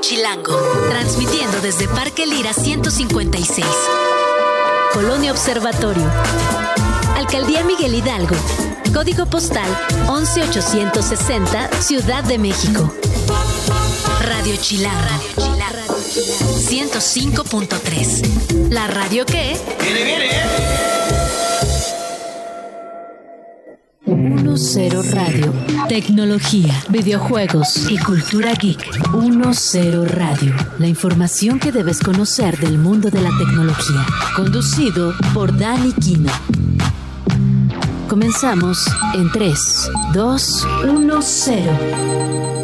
Chilango, transmitiendo desde Parque Lira 156. Colonia Observatorio. Alcaldía Miguel Hidalgo. Código postal 11860, Ciudad de México. Radio Chilango. Radio Chilango. 105.3. La radio que... ¡Viene, viene! 10 Radio. Tecnología, videojuegos y cultura geek. 10 Radio. La información que debes conocer del mundo de la tecnología. Conducido por Dani Kino. Comenzamos en 3, 2, 1, 0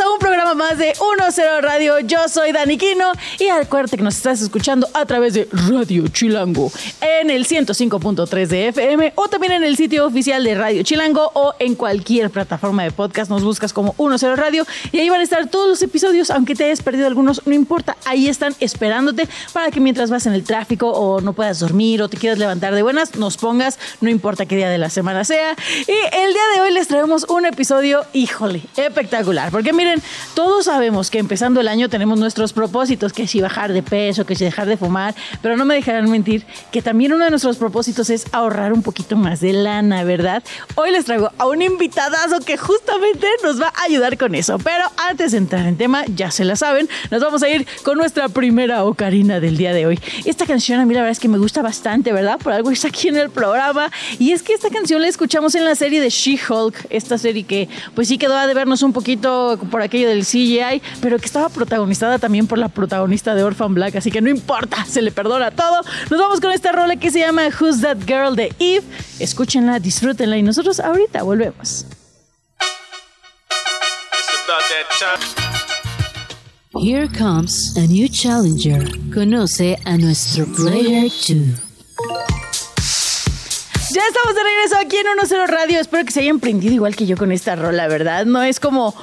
a un programa más de 1-0 Radio. Yo soy Dani Quino y acuérdate que nos estás escuchando a través de Radio Chilango en el 105.3 de FM o también en el sitio oficial de Radio Chilango o en cualquier plataforma de podcast. Nos buscas como 1-0 Radio y ahí van a estar todos los episodios, aunque te hayas perdido algunos, no importa, ahí están esperándote para que mientras vas en el tráfico o no puedas dormir o te quieras levantar de buenas, nos pongas, no importa qué día de la semana sea. Y el día de hoy les traemos un episodio, híjole, espectacular, porque miren, todos sabemos que empezando el año tenemos nuestros propósitos, que si bajar de peso, que si dejar de fumar, pero no me dejarán mentir que también uno de nuestros propósitos es ahorrar un poquito más de lana, ¿verdad? Hoy les traigo a un invitadazo que justamente nos va a ayudar con eso. Pero antes de entrar en tema, ya se la saben, nos vamos a ir con nuestra primera ocarina del día de hoy. Esta canción a mí la verdad es que me gusta bastante, ¿verdad? Por algo está aquí en el programa. Y es que esta canción la escuchamos en la serie de She-Hulk, esta serie que pues sí quedó a de vernos un poquito por aquello del CGI, pero que estaba protagonizada también por la protagonista de Orphan Black, así que no importa, se le perdona todo. Nos vamos con esta rola que se llama Who's That Girl de Eve. Escúchenla, disfrútenla y nosotros ahorita volvemos. Here comes a new challenger. Conoce a nuestro Player 2. Ya estamos de regreso aquí en 1-0 Radio. Espero que se hayan prendido igual que yo con esta rola, ¿verdad? No es como.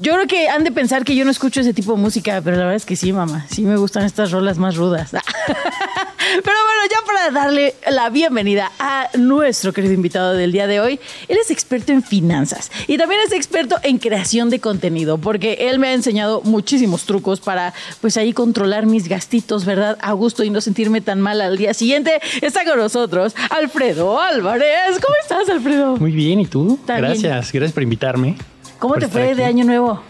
Yo creo que han de pensar que yo no escucho ese tipo de música, pero la verdad es que sí, mamá. Sí me gustan estas rolas más rudas. Pero bueno, ya para darle la bienvenida a nuestro querido invitado del día de hoy, él es experto en finanzas y también es experto en creación de contenido, porque él me ha enseñado muchísimos trucos para pues ahí controlar mis gastitos, ¿verdad? A gusto y no sentirme tan mal al día siguiente. Está con nosotros Alfredo Álvarez. ¿Cómo estás, Alfredo? Muy bien, ¿y tú? Gracias, gracias por invitarme. ¿Cómo te fue de año nuevo?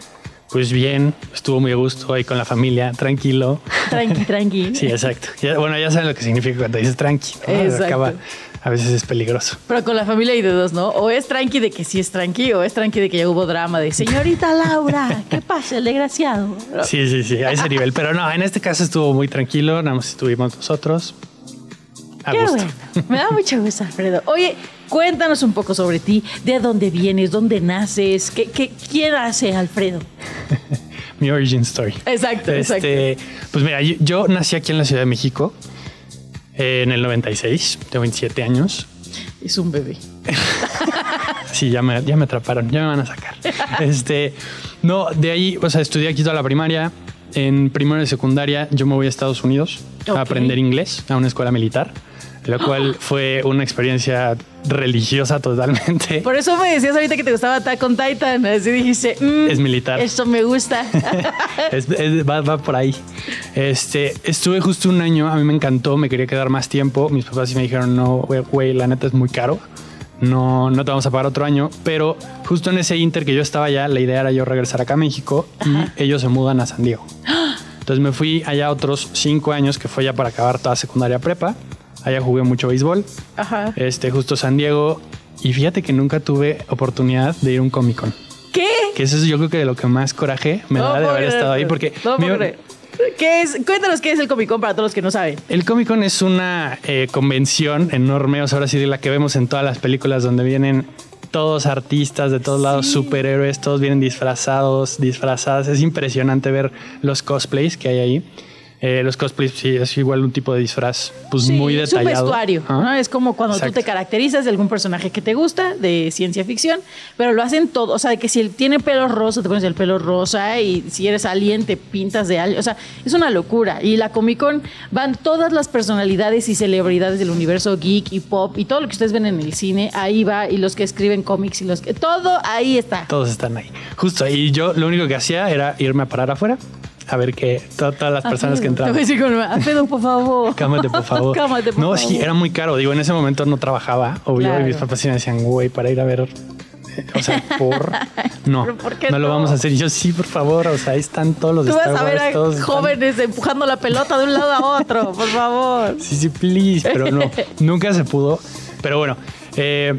Pues bien, estuvo muy a gusto ahí con la familia, tranquilo. Tranqui, tranqui. sí, exacto. bueno, ya saben lo que significa cuando dices tranqui. Exacto. a veces es peligroso. Pero con la familia hay de dos, ¿no? O es tranqui de que sí es tranqui, o es tranqui de que ya hubo drama de señorita Laura, ¿qué pasa, el desgraciado? Sí, sí, sí, a ese nivel. Pero no, en este caso estuvo muy tranquilo, nada más estuvimos nosotros. A Qué Bueno. Me da mucho gusto, Alfredo. Oye, Cuéntanos un poco sobre ti, de dónde vienes, dónde naces, qué, qué quién hace Alfredo. Mi origin story. Exacto, este, exacto. Pues mira, yo, nací aquí en la Ciudad de México eh, en el 96, tengo 27 años. Es un bebé. sí, ya me, ya me atraparon, ya me van a sacar. este, no, de ahí, o sea, estudié aquí toda la primaria. En primero de secundaria yo me voy a Estados Unidos a aprender inglés a una escuela militar lo cual fue una experiencia religiosa totalmente. Por eso me decías ahorita que te gustaba Attack on Titan. Así dijiste, mm, es militar. Esto me gusta. va, por ahí. Este, estuve justo un año, a mí me encantó, me quería quedar más tiempo. Mis papás sí me dijeron, no, güey, la neta es muy caro. No, no te vamos a pagar otro año, pero justo en ese inter que yo estaba allá, la idea era yo regresar acá a México y ellos se mudan a San Diego. Entonces me fui allá otros cinco años, que fue ya para acabar toda secundaria prepa. Allá jugué mucho béisbol. Ajá. Este, justo San Diego. Y fíjate que nunca tuve oportunidad de ir a un Comic Con. ¿Qué? Que eso es yo creo que de lo que más coraje me da de haber estado ahí porque... No, ¿Qué es? Cuéntanos qué es el Comic Con para todos los que no saben. El Comic Con es una eh, convención enorme, o sea, ahora sí de la que vemos en todas las películas donde vienen todos artistas de todos lados, superhéroes, todos vienen disfrazados, disfrazadas. Es impresionante ver los cosplays que hay ahí. Eh, los cosplays, sí, es igual un tipo de disfraz, pues Sí, muy es un detallado. vestuario, Ah. ¿no? Es como cuando tú te caracterizas de algún personaje que te gusta, de ciencia ficción, pero lo hacen todo. O sea, de que si él tiene pelo rosa, te pones el pelo rosa, y si eres alien, te pintas de alien. O sea, es una locura. Y la Comic Con van todas las personalidades y celebridades del universo geek y pop y todo lo que ustedes ven en el cine, ahí va. Y los que escriben cómics y los que. Todo ahí está. Todos están ahí. Justo. Y yo lo único que hacía era irme a parar afuera a ver que to- todas las personas que Te voy a entraban. decir como, "Alfredo, por favor. Cámate, por favor. Cámate, por no, favor. sí, era muy caro. Digo, en ese momento no trabajaba, obvio, Claro. y mis papás sí me decían, güey, para ir a ver. eh, O sea, por. No, ¿Pero por qué no lo no? vamos a hacer. Y yo, sí, por favor. O sea, ahí están todos los Tú vas a ver Wars, a todos están- jóvenes empujando la pelota de un lado a otro, por favor. Sí, sí, please, pero no, nunca se pudo. Pero bueno, eh,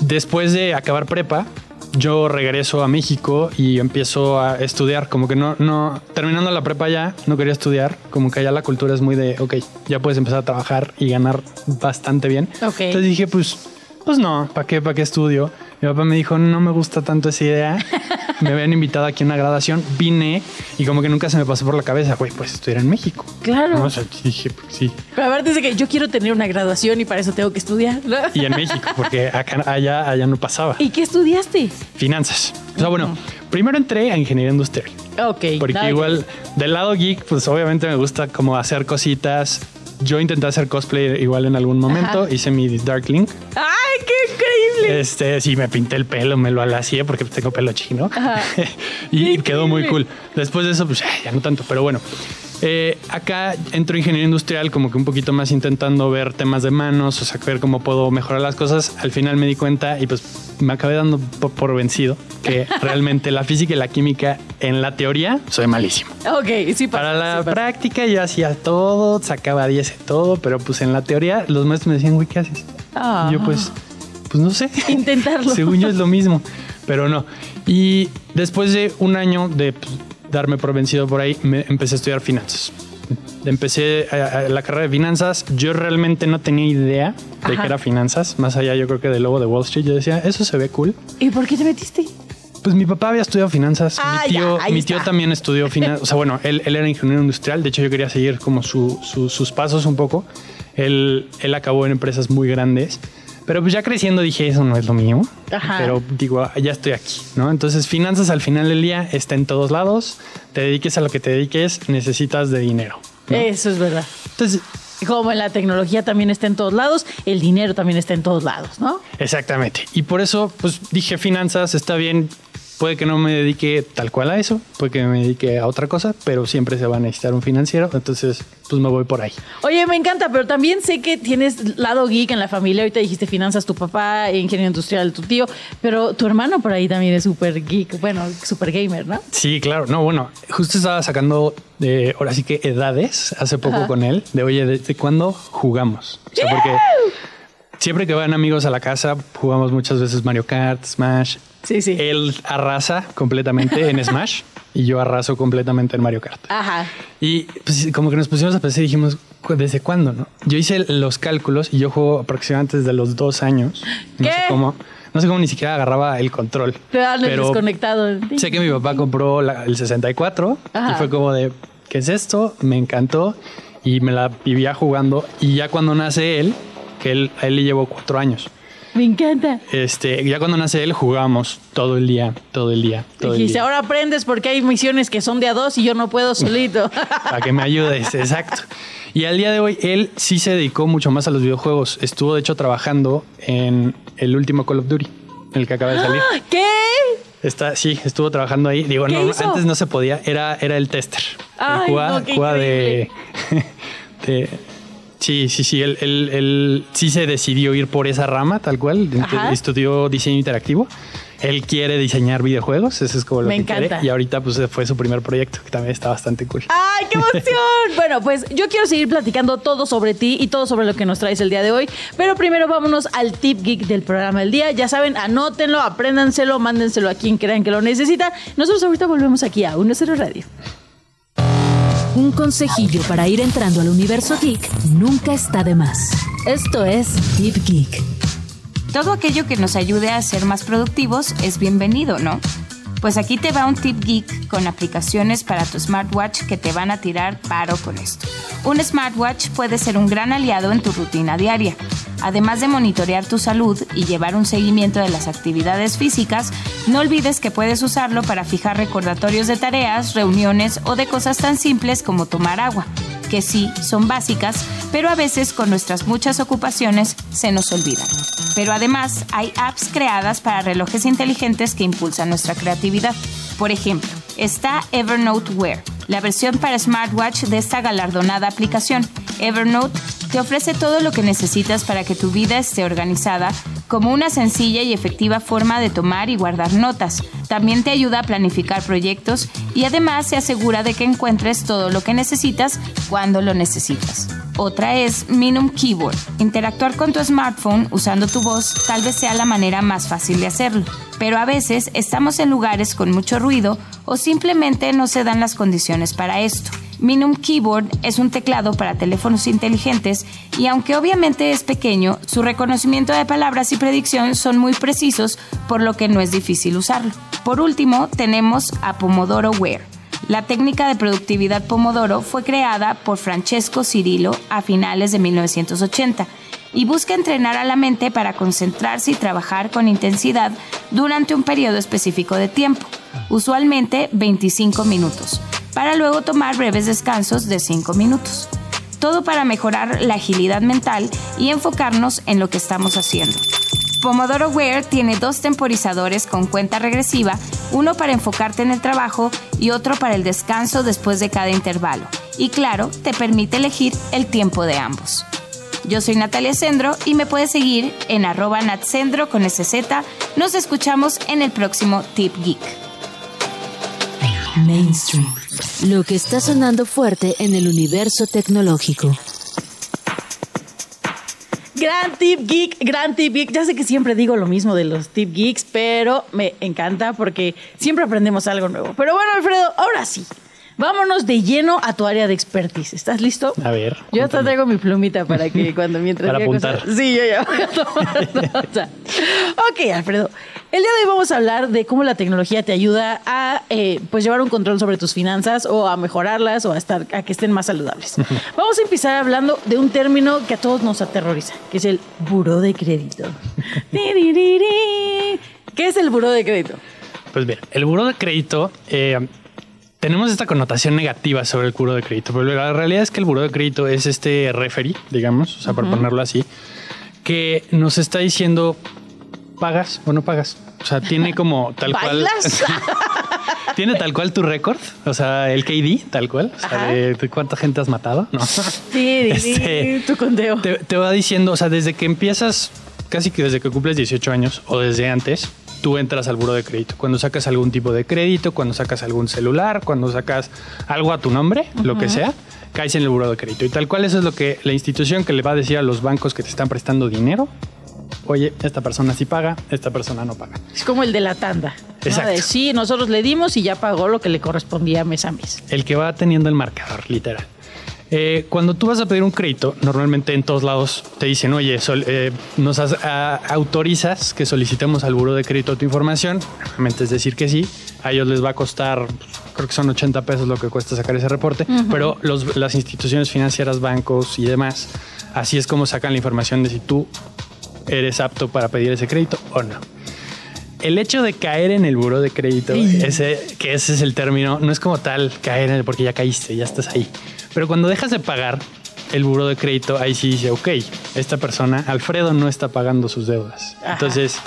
después de acabar prepa, yo regreso a México y empiezo a estudiar. Como que no, no, terminando la prepa ya, no quería estudiar. Como que allá la cultura es muy de, ok, ya puedes empezar a trabajar y ganar bastante bien. Ok. Entonces dije, pues, pues no, ¿para qué, para qué estudio? Mi papá me dijo, no me gusta tanto esa idea. Me habían invitado aquí a una graduación, vine y como que nunca se me pasó por la cabeza, güey, pues estudiar en México. Claro. No, o sea, dije, pues sí. Pero a ver, dice que yo quiero tener una graduación y para eso tengo que estudiar. ¿no? y en México, porque acá, allá, allá no pasaba. ¿Y qué estudiaste? Finanzas. O sea, bueno, primero entré a ingeniería industrial. Ok. Porque igual del lado geek, pues obviamente me gusta como hacer cositas. Yo intenté hacer cosplay igual en algún momento. Ajá. Hice mi Dark Link. ver. ¡Ay, qué increíble! Este, sí, me pinté el pelo, me lo alacié porque tengo pelo chino. y quedó muy cool. Después de eso, pues ya no tanto, pero bueno. Eh, acá entro ingeniería industrial como que un poquito más intentando ver temas de manos, o sea, ver cómo puedo mejorar las cosas. Al final me di cuenta y pues me acabé dando por, vencido que realmente la física y la química en la teoría soy malísimo. Ok, sí pasa, Para la sí pasa. práctica yo hacía todo, sacaba 10 en todo, pero pues en la teoría los maestros me decían, güey, ¿qué haces? Y yo pues, pues no sé. Intentarlo. Según yo es lo mismo, pero no. Y después de un año de pues, darme por vencido por ahí, me empecé a estudiar finanzas. Empecé la carrera de finanzas. Yo realmente no tenía idea de Ajá. qué era finanzas, más allá yo creo que del logo de Wall Street. Yo decía, eso se ve cool. ¿Y por qué te metiste? Pues mi papá había estudiado finanzas, Ah, mi tío, ya, mi tío también estudió finanzas, o sea, bueno, él, él era ingeniero industrial, de hecho yo quería seguir como su- su- sus pasos un poco. Él, él acabó en empresas muy grandes, pero pues ya creciendo dije, eso no es lo mío, Ajá. pero digo, "Ah, ya estoy aquí, ¿no? Entonces finanzas al final del día está en todos lados, te dediques a lo que te dediques, necesitas de dinero. ¿no? Eso es verdad. Entonces, Como en la tecnología también está en todos lados, el dinero también está en todos lados, ¿no? Exactamente. Y por eso, pues dije finanzas, está bien. Puede que no me dedique tal cual a eso, puede que me dedique a otra cosa, pero siempre se va a necesitar un financiero. Entonces, pues me voy por ahí. Oye, me encanta, pero también sé que tienes lado geek en la familia. Ahorita dijiste finanzas, tu papá, ingeniero industrial, tu tío, pero tu hermano por ahí también es súper geek, bueno, súper gamer, ¿no? Sí, claro. No, bueno, justo estaba sacando de, ahora sí que edades hace poco Ajá. con él, de oye, ¿desde cuándo jugamos? O sea, porque siempre que van amigos a la casa, jugamos muchas veces Mario Kart, Smash. Sí, sí. Él arrasa completamente en Smash y yo arraso completamente en Mario Kart. Ajá. Y pues como que nos pusimos a pensar y dijimos, "¿Cu- ¿desde cuándo? No? Yo hice los cálculos y yo juego aproximadamente desde los dos años. No ¿Qué? sé cómo. No sé cómo ni siquiera agarraba el control. El Pero desconectado. sé que mi papá compró la- el 64 Ajá. y fue como de, ¿qué es esto? Me encantó y me la vivía jugando. Y ya cuando nace él, que él, a él le llevó cuatro años. Me encanta. Este, ya cuando nace él jugábamos todo el día, todo el día, todo el Dijiste, día. ahora aprendes porque hay misiones que son de a dos y yo no puedo solito. para que me ayudes, exacto. Y al día de hoy él sí se dedicó mucho más a los videojuegos. Estuvo de hecho trabajando en el último Call of Duty, el que acaba de salir. ¿Qué? Está, sí, estuvo trabajando ahí. Digo, ¿Qué no, hizo? antes no se podía, era, era el tester. Ay, jugaba- no, de, de- Sí, sí, sí. Él, él- él sí se decidió ir por esa rama, tal cual. Ajá. Estudió diseño interactivo. Él quiere diseñar videojuegos, eso es como lo Me que quiere. encanta. Y ahorita pues fue su primer proyecto, que también está bastante cool. ¡Ay, qué emoción! bueno, pues yo quiero seguir platicando todo sobre ti y todo sobre lo que nos traes el día de hoy. Pero primero vámonos al tip geek del programa del día. Ya saben, anótenlo, apréndanselo, mándenselo a quien crean que lo necesita. Nosotros ahorita volvemos aquí a 1-0 Radio. Un consejillo para ir entrando al universo geek nunca está de más. Esto es Tip Geek. Todo aquello que nos ayude a ser más productivos es bienvenido, ¿no? Pues aquí te va un tip geek con aplicaciones para tu smartwatch que te van a tirar paro con esto. Un smartwatch puede ser un gran aliado en tu rutina diaria. Además de monitorear tu salud y llevar un seguimiento de las actividades físicas, no olvides que puedes usarlo para fijar recordatorios de tareas, reuniones o de cosas tan simples como tomar agua, que sí son básicas, pero a veces con nuestras muchas ocupaciones se nos olvidan. Pero además hay apps creadas para relojes inteligentes que impulsan nuestra creatividad. Por ejemplo, está Evernote Wear, la versión para smartwatch de esta galardonada aplicación. Evernote te ofrece todo lo que necesitas para que tu vida esté organizada como una sencilla y efectiva forma de tomar y guardar notas. También te ayuda a planificar proyectos y además se asegura de que encuentres todo lo que necesitas cuando lo necesitas. Otra es Minum Keyboard. Interactuar con tu smartphone usando tu voz tal vez sea la manera más fácil de hacerlo, pero a veces estamos en lugares con mucho ruido o simplemente no se dan las condiciones para esto. Minum Keyboard es un teclado para teléfonos inteligentes y aunque obviamente es pequeño, su reconocimiento de palabras y predicción son muy precisos, por lo que no es difícil usarlo. Por último, tenemos a Pomodoro Wear. La técnica de productividad Pomodoro fue creada por Francesco Cirillo a finales de 1980 y busca entrenar a la mente para concentrarse y trabajar con intensidad durante un periodo específico de tiempo, usualmente 25 minutos para luego tomar breves descansos de 5 minutos. Todo para mejorar la agilidad mental y enfocarnos en lo que estamos haciendo. Pomodoro Wear tiene dos temporizadores con cuenta regresiva, uno para enfocarte en el trabajo y otro para el descanso después de cada intervalo. Y claro, te permite elegir el tiempo de ambos. Yo soy Natalia Sendro y me puedes seguir en arroba con SZ. Nos escuchamos en el próximo Tip Geek. Mainstream. Lo que está sonando fuerte en el universo tecnológico. Gran tip geek, gran tip geek. Ya sé que siempre digo lo mismo de los tip geeks, pero me encanta porque siempre aprendemos algo nuevo. Pero bueno, Alfredo, ahora sí. Vámonos de lleno a tu área de expertise. ¿Estás listo? A ver. Yo hasta traigo mi plumita para que cuando mientras Para apuntar. cosas- Sí, yo ya voy a tomar nota. Ok, Alfredo. El día de hoy vamos a hablar de cómo la tecnología te ayuda a eh, pues llevar un control sobre tus finanzas o a mejorarlas o a estar a que estén más saludables. Vamos a empezar hablando de un término que a todos nos aterroriza, que es el buró de crédito. ¿Qué es el buró de crédito? Pues bien, el buro de crédito, eh, tenemos esta connotación negativa sobre el buro de crédito, pero la realidad es que el buro de crédito es este referee, digamos, o sea, por ponerlo así, que nos está diciendo, ¿pagas o no pagas? O sea, tiene como tal cual... Tiene tal cual tu récord, o sea, el KD, tal cual, o sea, de, cuánta gente has matado, ¿no? Tiririri, Este, tu conteo. te, te va diciendo, o sea, desde que empiezas, casi que desde que cumples 18 años o desde antes, tú entras al buro de crédito. Cuando sacas algún tipo de crédito, cuando sacas algún celular, cuando sacas algo a tu nombre, lo que sea, caes en el buro de crédito. Y tal cual eso es lo que la institución que le va a decir a los bancos que te están prestando dinero. Oye, esta persona sí paga, esta persona no paga. Es como el de la tanda. ¿no? Exacto. De, sí, nosotros le dimos y ya pagó lo que le correspondía mes a mes. El que va teniendo el marcador, literal. Eh, cuando tú vas a pedir un crédito, normalmente en todos lados te dicen, oye, sol- eh, nos has- a- autorizas que solicitemos al buro de crédito tu información. Normalmente es decir que sí. A ellos les va a costar, creo que son 80 pesos lo que cuesta sacar ese reporte, pero los- las instituciones financieras, bancos y demás, así es como sacan la información de si tú eres apto para pedir ese crédito o no. El hecho de caer en el buro de crédito, ese, que ese es el término, no es como tal caer en el porque ya caíste, ya estás ahí. Pero cuando dejas de pagar el buro de crédito, ahí sí dice, ok, esta persona, Alfredo, no está pagando sus deudas. Ajá. Entonces,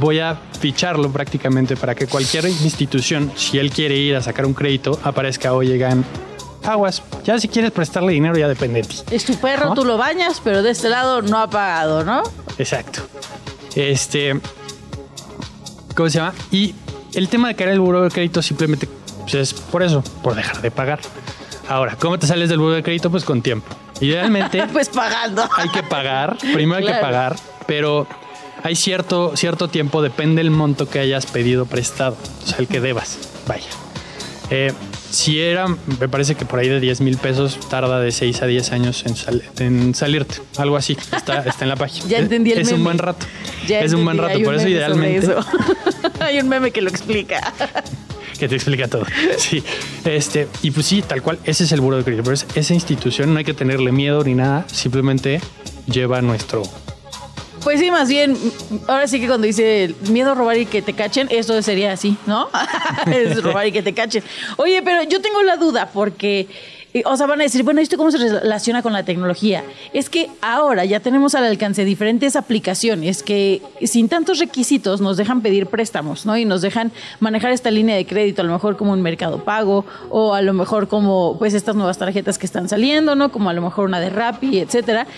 voy a ficharlo prácticamente para que cualquier institución, si él quiere ir a sacar un crédito, aparezca, oye, gan, aguas. Ya si quieres prestarle dinero, ya depende de ti. Es tu perro, ¿No? tú lo bañas, pero de este lado no ha pagado, ¿no? Exacto. Este. ¿Cómo se llama? Y el tema de caer el buro de crédito simplemente pues, es por eso, por dejar de pagar. Ahora, ¿cómo te sales del buro de crédito? Pues con tiempo. Idealmente Pues pagando. hay que pagar, primero hay que pagar, pero hay cierto, cierto tiempo, depende del monto que hayas pedido prestado, o sea, el que debas, vaya. Eh, si era, me parece que por ahí de 10 mil pesos tarda de 6 a 10 años en, sal- en salirte, algo así, está, está en la página. Ya entendí el Es un buen rato. Ya es un buen rato. hay Por eso, idealmente. eso. hay un meme que lo explica. Que te explica todo. Sí. Este, y pues sí, tal cual, ese es el buro de crédito. Pero es- esa institución no hay que tenerle miedo ni nada, simplemente lleva nuestro. Pues sí, más bien, ahora sí que cuando dice miedo robar y que te cachen, eso sería así, ¿no? es robar y que te cachen. Oye, pero yo tengo la duda porque, o sea, van a decir, bueno, ¿esto cómo se relaciona con la tecnología? Es que ahora ya tenemos al alcance diferentes aplicaciones que sin tantos requisitos nos dejan pedir préstamos, ¿no? Y nos dejan manejar esta línea de crédito, a lo mejor como un mercado pago o a lo mejor como pues estas nuevas tarjetas que están saliendo, ¿no? Como a lo mejor una de Rappi, etcétera.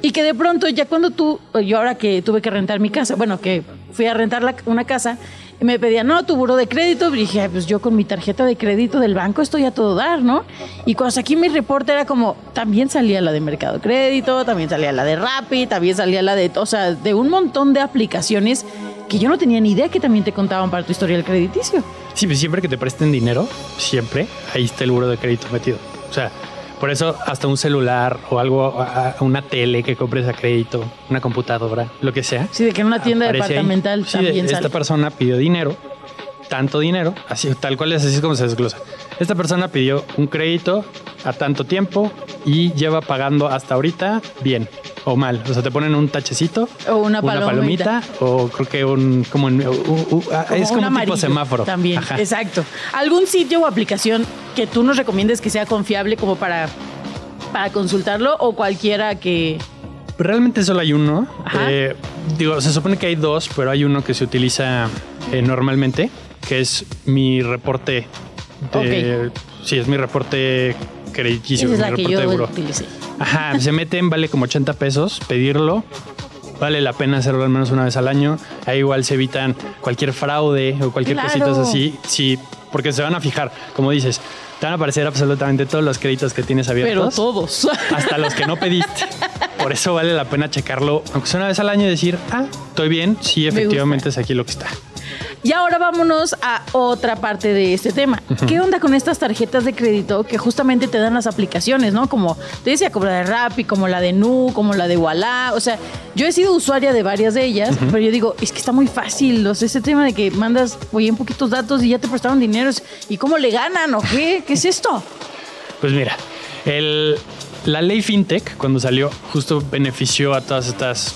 Y que de pronto ya cuando tú, yo ahora que tuve que rentar mi casa, bueno, que fui a rentar la- una casa, me pedían, no, tu buro de crédito. Y dije, "Ay, pues yo con mi tarjeta de crédito del banco estoy a todo dar, ¿no? Y cuando saqué mi reporte era como, también salía la de Mercado Crédito, también salía la de Rappi, también salía la de, o sea, de un montón de aplicaciones que yo no tenía ni idea que también te contaban para tu historial crediticio. Sí, pues siempre que te presten dinero, siempre, ahí está el buro de crédito metido. O sea, por eso hasta un celular o algo, una tele que compres a crédito, una computadora, lo que sea. Sí, de que en una tienda ahí. departamental Sí, de- también esta sale. persona pidió dinero, tanto dinero, así tal cual es así es como se desglosa. Esta persona pidió un crédito a tanto tiempo y lleva pagando hasta ahorita bien o mal. O sea, te ponen un tachecito O una palomita. o creo que un como en- u- u- ah, Como es como un tipo semáforo. También, Ajá. exacto. ¿Algún sitio o aplicación que tú nos recomiendes que sea confiable como para, para consultarlo o cualquiera que... Realmente solo hay uno. Eh, digo, se supone que hay dos, pero hay uno que se utiliza eh, normalmente, que es mi reporte. De, Sí, es mi reporte crediticio, Esa es mi que reporte yo de utilicé. Ajá, se meten, vale como 80 pesos pedirlo. Vale la pena hacerlo al menos una vez al año. Ahí igual se evitan cualquier fraude o cualquier Claro. cosita así. Sí, porque se van a fijar, como dices, te van a aparecer absolutamente todos los créditos que tienes Pero abiertos todos. hasta los que no pediste. Por eso vale la pena checarlo, aunque sea una vez al año y decir, ah, estoy bien, sí, efectivamente es aquí lo que está. Y ahora vámonos a otra parte de este tema. ¿Qué onda con estas tarjetas de crédito que justamente te dan las aplicaciones, no? Como te decía, como la de Rappi, como la de Nu, como la de Walla. O sea, yo he sido usuaria de varias de ellas, pero yo digo, es que está muy fácil. O sea, ese tema de que mandas, oye, en poquitos datos y ya te prestaron dinero. ¿Y cómo le ganan o qué? ¿Qué es esto? Pues mira, el- la ley FinTech, cuando salió, justo benefició a todas estas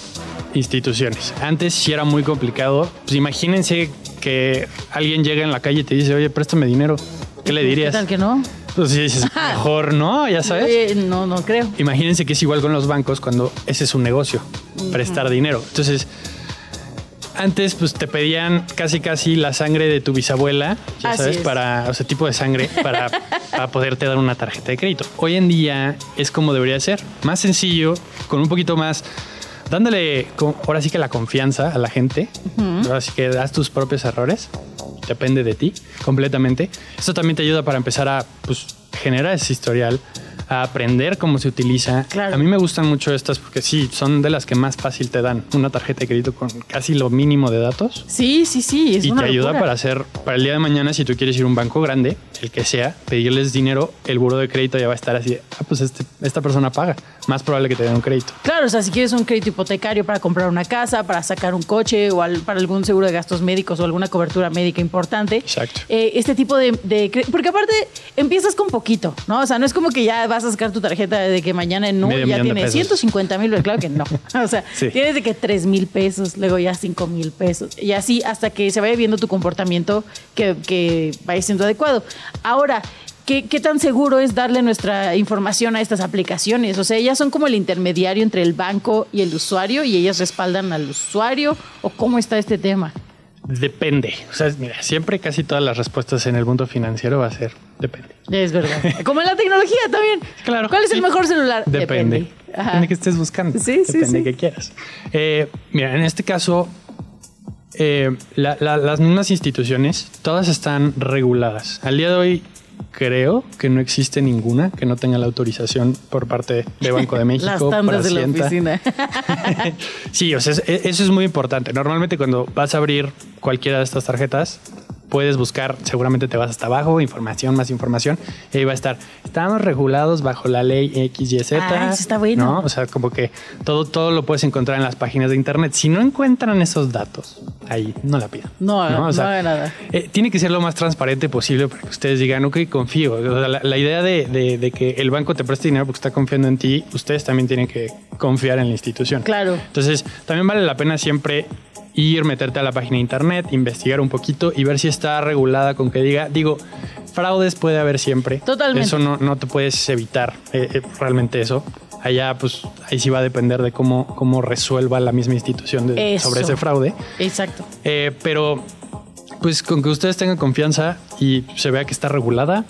instituciones. Antes sí era muy complicado. Pues imagínense que alguien llega en la calle y te dice, oye, préstame dinero. ¿Qué le ¿Qué dirías? tal que no? Pues sí, dices, mejor no, ya sabes. Oye, no, no creo. Imagínense que es igual con los bancos cuando ese es un negocio, prestar dinero. Entonces, antes pues te pedían casi casi la sangre de tu bisabuela, ya Así sabes, es. para, o sea, tipo de sangre para, para poderte dar una tarjeta de crédito. Hoy en día es como debería ser, más sencillo, con un poquito más, dándole ahora sí que la confianza a la gente, ahora sí que das tus propios errores, depende de ti completamente. Esto también te ayuda para empezar a pues, generar ese historial, a aprender cómo se utiliza. Claro. A mí me gustan mucho estas porque sí, son de las que más fácil te dan una tarjeta de crédito con casi lo mínimo de datos. Sí, sí, sí. Es y te ayuda para hacer, para el día de mañana, si tú quieres ir a un banco grande, el que sea, pedirles dinero, el buro de crédito ya va a estar así, ah, pues este- esta persona paga, más probable que te den un crédito. Claro, o sea, si quieres un crédito hipotecario para comprar una casa, para sacar un coche o al- para algún seguro de gastos médicos o alguna cobertura médica importante. Exacto. eh, este tipo de, de Porque aparte empiezas con poquito, ¿no? O sea, no es como que ya vas a sacar tu tarjeta de que mañana en Medio ya millón de tiene pesos. 150 mil, claro que no. O sea, Sí. tienes de que 3 mil pesos, luego ya 5 mil pesos. Y así hasta que se vaya viendo tu comportamiento que, que vaya siendo adecuado. Ahora, ¿Qué, ¿Qué tan seguro es darle nuestra información a estas aplicaciones? O sea, ellas son como el intermediario entre el banco y el usuario y ellas respaldan al usuario o cómo está este tema. Depende. O sea, mira, siempre casi todas las respuestas en el mundo financiero va a ser depende. Es verdad. Como en la tecnología también. Claro. ¿Cuál es el Sí. mejor celular? Depende. Depende que estés buscando. Sí, sí, Depende sí. de qué quieras. Eh, mira, en este caso, eh, la- la- las mismas instituciones, todas están reguladas. Al día de hoy, creo que no existe ninguna que no tenga la autorización por parte de Banco de México. Las tandas de la oficina. sí, o sea, es- eso es muy importante. Normalmente cuando vas a abrir cualquiera de estas tarjetas, puedes buscar, seguramente te vas hasta abajo, información, más información, y ahí va a estar, estamos regulados bajo la ley X, Y, Z. Ah, eso está bueno. ¿no? O sea, como que todo, todo lo puedes encontrar en las páginas de internet. Si no encuentran esos datos, ahí no la pidan. No, no, O sea, no haga nada. eh, tiene que ser lo más transparente posible para que ustedes digan, ok, confío. O sea, la, la idea de, de- de que el banco te preste dinero porque está confiando en ti, ustedes también tienen que confiar en la institución. Claro. Entonces, también vale la pena siempre ir, meterte a la página de internet, investigar un poquito y ver si está regulada con que diga, digo, fraudes puede haber siempre. Totalmente. Eso no, no te puedes evitar eh, eh, realmente eso. Allá, pues, ahí sí va a depender de cómo, cómo resuelva la misma institución de- sobre ese fraude. Exacto. Eh, pero, pues, con que ustedes tengan confianza y se vea que está regulada,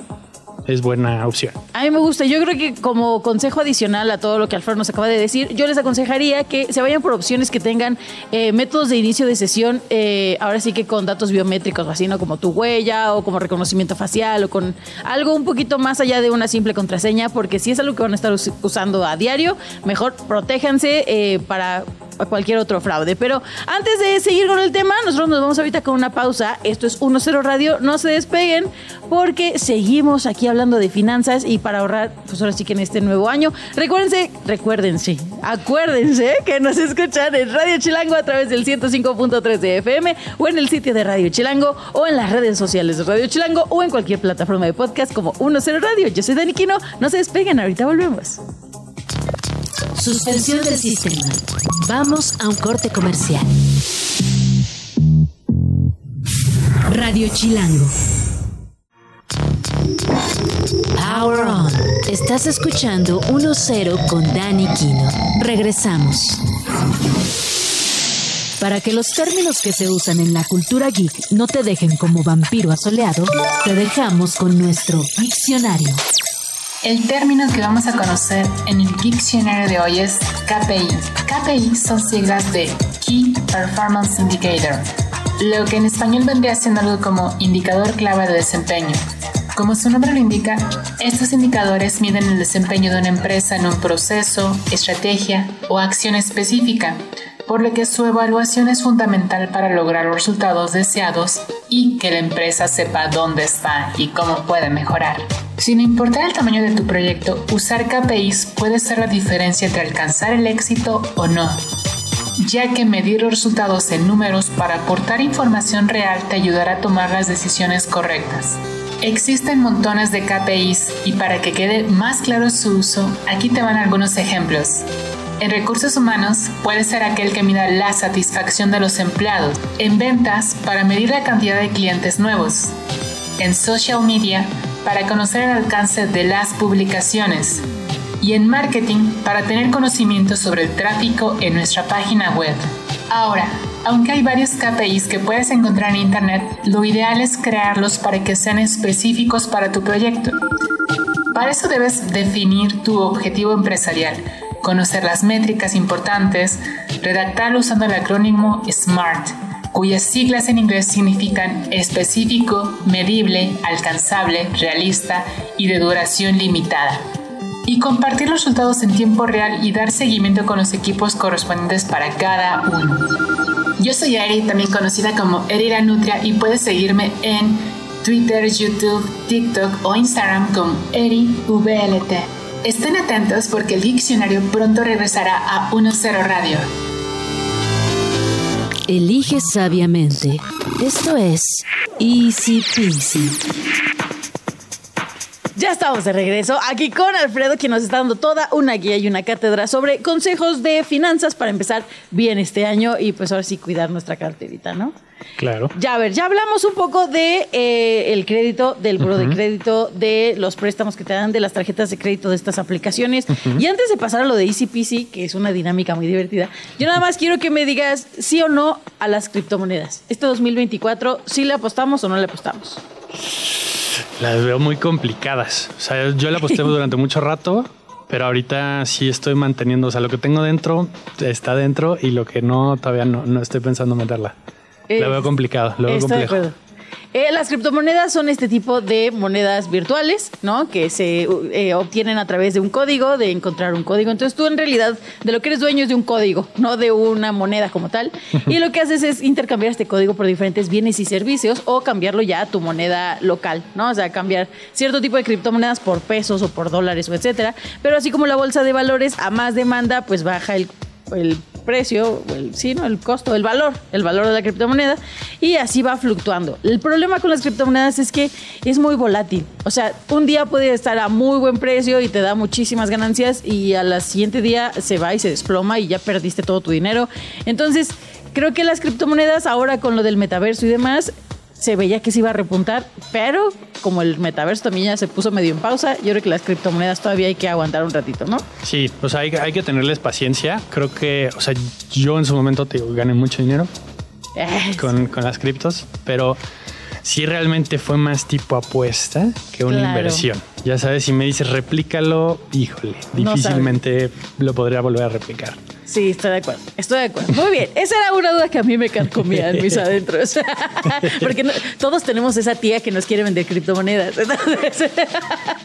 es buena opción. A mí me gusta. Yo creo que como consejo adicional a todo lo que Alfredo nos acaba de decir, yo les aconsejaría que se vayan por opciones que tengan eh, métodos de inicio de sesión, eh, ahora sí que con datos biométricos, así, ¿no? Como tu huella o como reconocimiento facial o con algo un poquito más allá de una simple contraseña, porque si es algo que van a estar us- usando a diario, mejor protéjanse eh, para cualquier otro fraude. Pero antes de seguir con el tema, nosotros nos vamos ahorita con una pausa. Esto es 1-0 Radio. No se despeguen porque seguimos aquí hablando de finanzas y para ahorrar, pues ahora sí que en este nuevo año. Recuérdense, recuérdense, acuérdense que nos escuchan en Radio Chilango a través del 105.3 de FM o en el sitio de Radio Chilango o en las redes sociales de Radio Chilango o en cualquier plataforma de podcast como 1-0 Radio. Yo soy Dani Quino. No se despeguen, ahorita volvemos. Suspensión del sistema. Vamos a un corte comercial. Radio Chilango. Power On. Estás escuchando 1-0 con Dani Quino. Regresamos. Para que los términos que se usan en la cultura geek no te dejen como vampiro asoleado, te dejamos con nuestro diccionario. El término que vamos a conocer en el diccionario de hoy es KPI. KPI son siglas de Key Performance Indicator, lo que en español vendría siendo algo como indicador clave de desempeño. Como su nombre lo indica, estos indicadores miden el desempeño de una empresa en un proceso, estrategia o acción específica, por lo que su evaluación es fundamental para lograr los resultados deseados y que la empresa sepa dónde está y cómo puede mejorar. Sin importar el tamaño de tu proyecto, usar KPIs puede ser la diferencia entre alcanzar el éxito o no, ya que medir los resultados en números para aportar información real te ayudará a tomar las decisiones correctas. Existen montones de KPIs y para que quede más claro su uso, aquí te van algunos ejemplos. En recursos humanos puede ser aquel que mida la satisfacción de los empleados. En ventas, para medir la cantidad de clientes nuevos. En social media, para conocer el alcance de las publicaciones. Y en marketing, para tener conocimiento sobre el tráfico en nuestra página web. Ahora, aunque hay varios KPIs que puedes encontrar en Internet, lo ideal es crearlos para que sean específicos para tu proyecto. Para eso debes definir tu objetivo empresarial, conocer las métricas importantes, redactarlo usando el acrónimo SMART, cuyas siglas en inglés significan específico, medible, alcanzable, realista y de duración limitada. Y compartir los resultados en tiempo real y dar seguimiento con los equipos correspondientes para cada uno. Yo soy Eri, también conocida como Eri la Nutria, y puedes seguirme en Twitter, YouTube, TikTok o Instagram con EriVLT. Estén atentos porque el diccionario pronto regresará a 10 Radio. Elige sabiamente. Esto es Easy Peasy. Ya estamos de regreso aquí con Alfredo, quien nos está dando toda una guía y una cátedra sobre consejos de finanzas para empezar bien este año y pues ahora sí cuidar nuestra carterita, ¿no? Claro. Ya a ver, ya hablamos un poco de eh, el crédito, del buro de crédito, de los préstamos que te dan, de las tarjetas de crédito de estas aplicaciones. Y antes de pasar a lo de Easy Peasy, que es una dinámica muy divertida, yo nada más quiero que me digas sí o no a las criptomonedas. Este 2024, ¿sí le apostamos o no le apostamos? Las veo muy complicadas. O sea, yo la aposté durante mucho rato, pero ahorita sí estoy manteniendo. O sea, lo que tengo dentro está dentro y lo que no, todavía no, no estoy pensando meterla. La veo complicado, lo veo complejo. Eh, las criptomonedas son este tipo de monedas virtuales, ¿no? Que se eh, obtienen a través de un código, de encontrar un código. Entonces tú en realidad de lo que eres dueño es de un código, no de una moneda como tal. Y lo que haces es intercambiar este código por diferentes bienes y servicios o cambiarlo ya a tu moneda local, ¿no? O sea, cambiar cierto tipo de criptomonedas por pesos o por dólares o etcétera. Pero así como la bolsa de valores, a más demanda, pues baja el precio, el, sí, ¿no? el costo, el valor, el valor de la criptomoneda y así va fluctuando. El problema con las criptomonedas es que es muy volátil. O sea, un día puede estar a muy buen precio y te da muchísimas ganancias y al siguiente día se va y se desploma y ya perdiste todo tu dinero. Entonces, creo que las criptomonedas ahora con lo del metaverso y demás se veía que se iba a repuntar, pero como el metaverso también ya se puso medio en pausa, yo creo que las criptomonedas todavía hay que aguantar un ratito, ¿no? Sí, o sea, hay, hay que tenerles paciencia. Creo que, o sea, yo en su momento te digo, gané mucho dinero Eh, con, con las criptos, pero sí realmente fue más tipo apuesta que una Claro. inversión. Ya sabes, si me dices replícalo, híjole, No difícilmente lo podría volver a replicar. Sí, estoy de acuerdo. Estoy de acuerdo. Muy bien. Esa era una duda que a mí me carcomía en mis adentros. Porque no- todos tenemos esa tía que nos quiere vender criptomonedas. Entonces,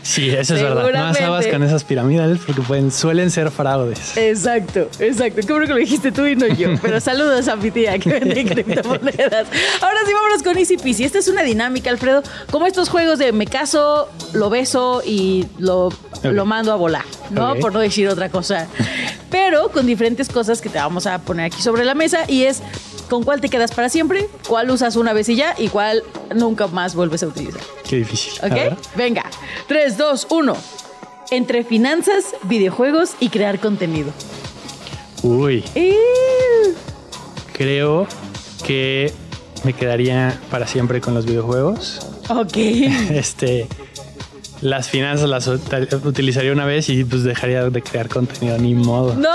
Sí, eso es verdad. Más Seguramente. aguas con esas pirámides porque pueden, suelen ser fraudes. exacto, exacto. Qué bueno que lo dijiste tú y no yo. Pero saludos a mi tía que vende criptomonedas. Ahora sí, vámonos con Easy Peasy. Esta es una dinámica, Alfredo, como estos juegos de me caso, lo beso y lo, lo mando a volar, ¿no? Por no decir otra cosa. Pero con diferentes cosas que te vamos a poner aquí sobre la mesa y es con cuál te quedas para siempre, cuál usas una vez y ya y cuál nunca más vuelves a utilizar. Qué difícil. ¿Ok? Venga. 3, 2, 1. Entre finanzas, videojuegos y crear contenido. Uy, Eh, creo que me quedaría para siempre con los videojuegos. Ok. Este, las finanzas las ut- utilizaría una vez y pues dejaría de crear contenido, ni modo. No,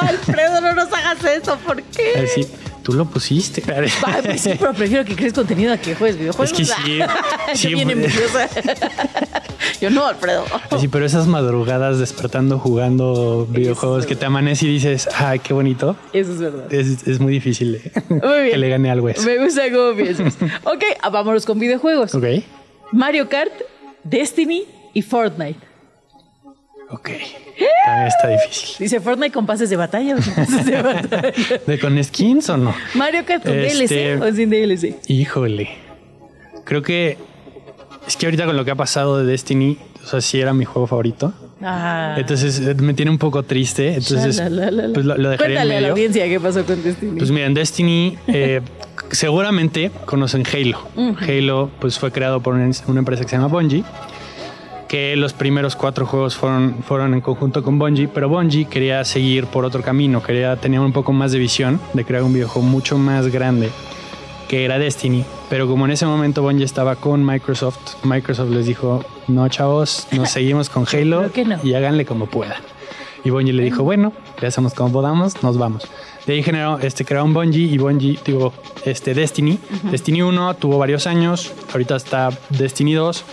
Alfredo, no nos hagas eso. ¿Por qué? Así, tú lo pusiste. Pues sí, pero prefiero que crees contenido a que juegues videojuegos. Es que sí, Yo sí, bien pues-. Yo no, Alfredo. Sí, pero esas madrugadas despertando, jugando videojuegos que te amanece y dices, ay, qué bonito. Eso es verdad. Es, es muy difícil de- Muy bien. que le gane algo eso. Me gusta cómo piensas. Ok, vámonos con videojuegos. Ok, Mario Kart, Destiny y Fortnite. ok. También está difícil. Dice Fortnite con pases de batalla. o sin pases de batalla? ¿De con skins o no? Mario Kart con Este- DLC o sin DLC. Híjole. Creo que es que ahorita con lo que ha pasado de Destiny, o sea, sí era mi juego favorito. Ah. Entonces eh, me tiene un poco triste. Entonces, Shalalala. pues lo, lo dejaría Cuéntale en a la medio. audiencia qué pasó con Destiny. Pues mira, en Destiny eh, seguramente conocen Halo. Halo pues fue creado por una, una empresa que se llama Bungie, que los primeros cuatro juegos fueron, fueron en conjunto con Bungie, pero Bungie quería seguir por otro camino, quería tener un poco más de visión de crear un videojuego mucho más grande que era Destiny, pero como en ese momento Bungie estaba con Microsoft, Microsoft les dijo, no chavos, nos seguimos con Halo no. y háganle como puedan. Y Bungie le dijo, bueno, le hacemos como podamos, nos vamos. De ahí generó, este, crearon Bungie y Bungie, digo, este, Destiny. Destiny 1 tuvo varios años, ahorita está Destiny 2.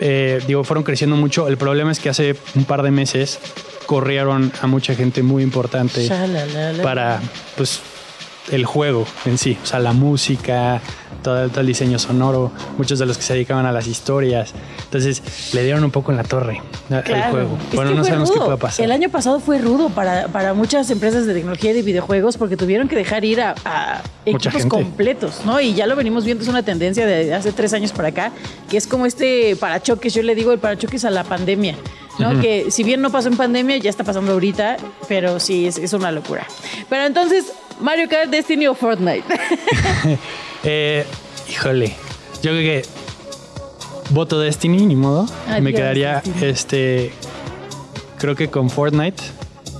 Eh, digo, fueron creciendo mucho. El problema es que hace un par de meses corrieron a mucha gente muy importante Shalalala. para, pues, el juego en sí, o sea, la música, todo, todo el diseño sonoro, muchos de los que se dedicaban a las historias. Entonces, le dieron un poco en la torre a- al Claro. juego. Es Bueno, no sabemos qué puede pasar. El año pasado fue rudo para, para muchas empresas de tecnología y de videojuegos porque tuvieron que dejar ir a, equipos completos, ¿no? Y ya lo venimos viendo, es una tendencia de hace tres años para acá, que es como este parachoques, yo le digo el parachoques a la pandemia. ¿no? Que si bien no pasó en pandemia, ya está pasando ahorita, pero sí, es, es una locura. Pero entonces, Mario Kart, Destiny o Fortnite. Eh, híjole, yo creo que voto Destiny, ni modo. Me quedaría, Destiny. este, creo que con Fortnite,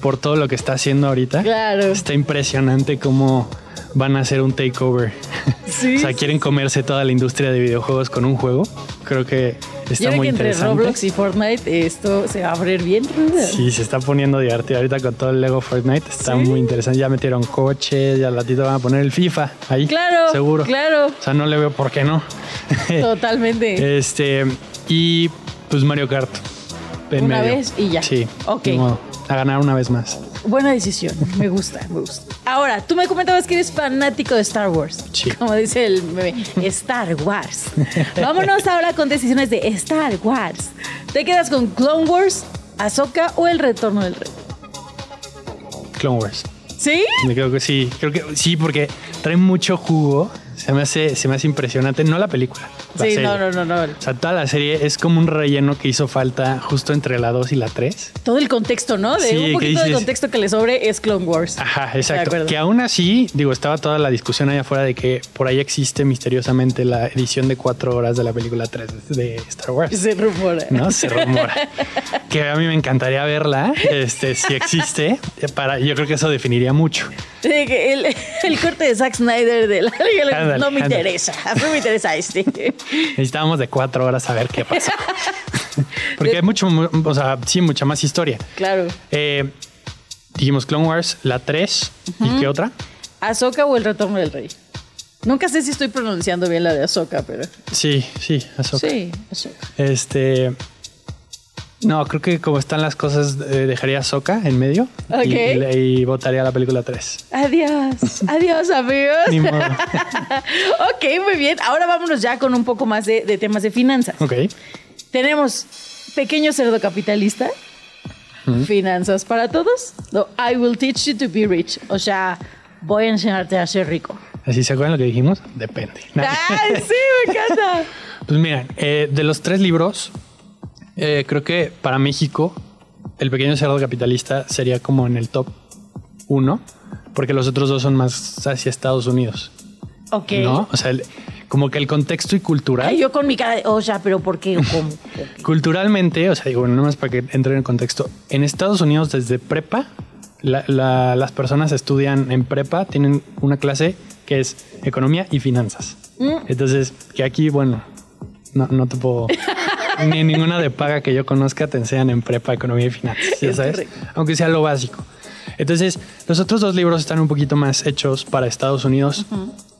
por todo lo que está haciendo ahorita. Claro. Está impresionante cómo van a hacer un takeover. Sí, o sea, quieren comerse toda la industria de videojuegos con un juego. Creo que está creo muy que entre interesante. Roblox y Fortnite esto se va a abrir bien. Sí, se está poniendo divertido ahorita con todo el Lego Fortnite. Está Sí. muy interesante. Ya metieron coches, ya al ratito van a poner el FIFA ahí. Claro, Seguro. claro. O sea, no le veo por qué no. Totalmente. Este, y pues Mario Kart. en Una medio. vez y ya. Sí. Ok. A ganar una vez más. buena decisión. Me gusta, me gusta. Ahora, tú me comentabas que eres fanático de Star Wars. Sí. Como dice el meme, Star Wars. Vámonos ahora con decisiones de Star Wars. ¿Te quedas con Clone Wars, Ahsoka o El Retorno del Rey? Clone Wars. ¿Sí? Me creo que sí, creo que sí, porque trae mucho jugo. Se me hace, se me hace impresionante. No la película. la Sí, serie. no, no, no, no. O sea, toda la serie es como un relleno que hizo falta justo entre la 2 y la 3. Todo el contexto, ¿no? De Sí, un ¿qué poquito de contexto que le sobre es Clone Wars. Ajá, exacto. Que aún así, digo, estaba toda la discusión allá afuera de que por ahí existe misteriosamente la edición de cuatro horas de la película 3 de Star Wars. Se rumora. ¿no? Se rumora. que a mí me encantaría verla, este, si existe, para, yo creo que eso definiría mucho. Sí, que el, el corte de Zack Snyder de la Liga de la- Ándale, no me ándale. interesa. A mí me interesa este. Necesitábamos de cuatro horas a ver qué pasa. Porque hay mucho, mu- o sea, sí, mucha más historia. Claro. Eh, dijimos Clone Wars, la 3, ¿y qué otra? Ahsoka o el retorno del rey. Nunca sé si estoy pronunciando bien la de Ahsoka, pero. Sí, sí, Ahsoka. Sí, Ahsoka. Este. No, creo que como están las cosas, eh, dejaría Ahsoka en medio Ok. y, y, y votaría la película 3. Adiós. Adiós, amigos. Ni modo. ok, muy bien. Ahora vámonos ya con un poco más de, de temas de finanzas. Ok. Tenemos pequeño cerdo capitalista. Finanzas para todos. No, I will teach you to be rich. O sea, voy a enseñarte a ser rico. ¿Así se acuerdan lo que dijimos? Depende. ¡Ay, sí, me encanta! Pues miren, eh, de los tres libros, eh, creo que para México, El pequeño cerdo capitalista sería como en el top uno, porque los otros dos son más hacia Estados Unidos. Ok. ¿No? O sea, el- como que el contexto y cultural. Ay, yo con mi cara de, o sea, pero ¿por qué? ¿Cómo? Culturalmente, o sea, digo, no más para que entre en el contexto. En Estados Unidos, desde prepa, la- la- las personas estudian en prepa, tienen una clase que es economía y finanzas. Entonces, que aquí, bueno, no, no te puedo. Ni ninguna de paga que yo conozca te enseñan en prepa economía y finanzas, ya Es sabes, aunque sea lo básico. Entonces, los otros dos libros están un poquito más hechos para Estados Unidos.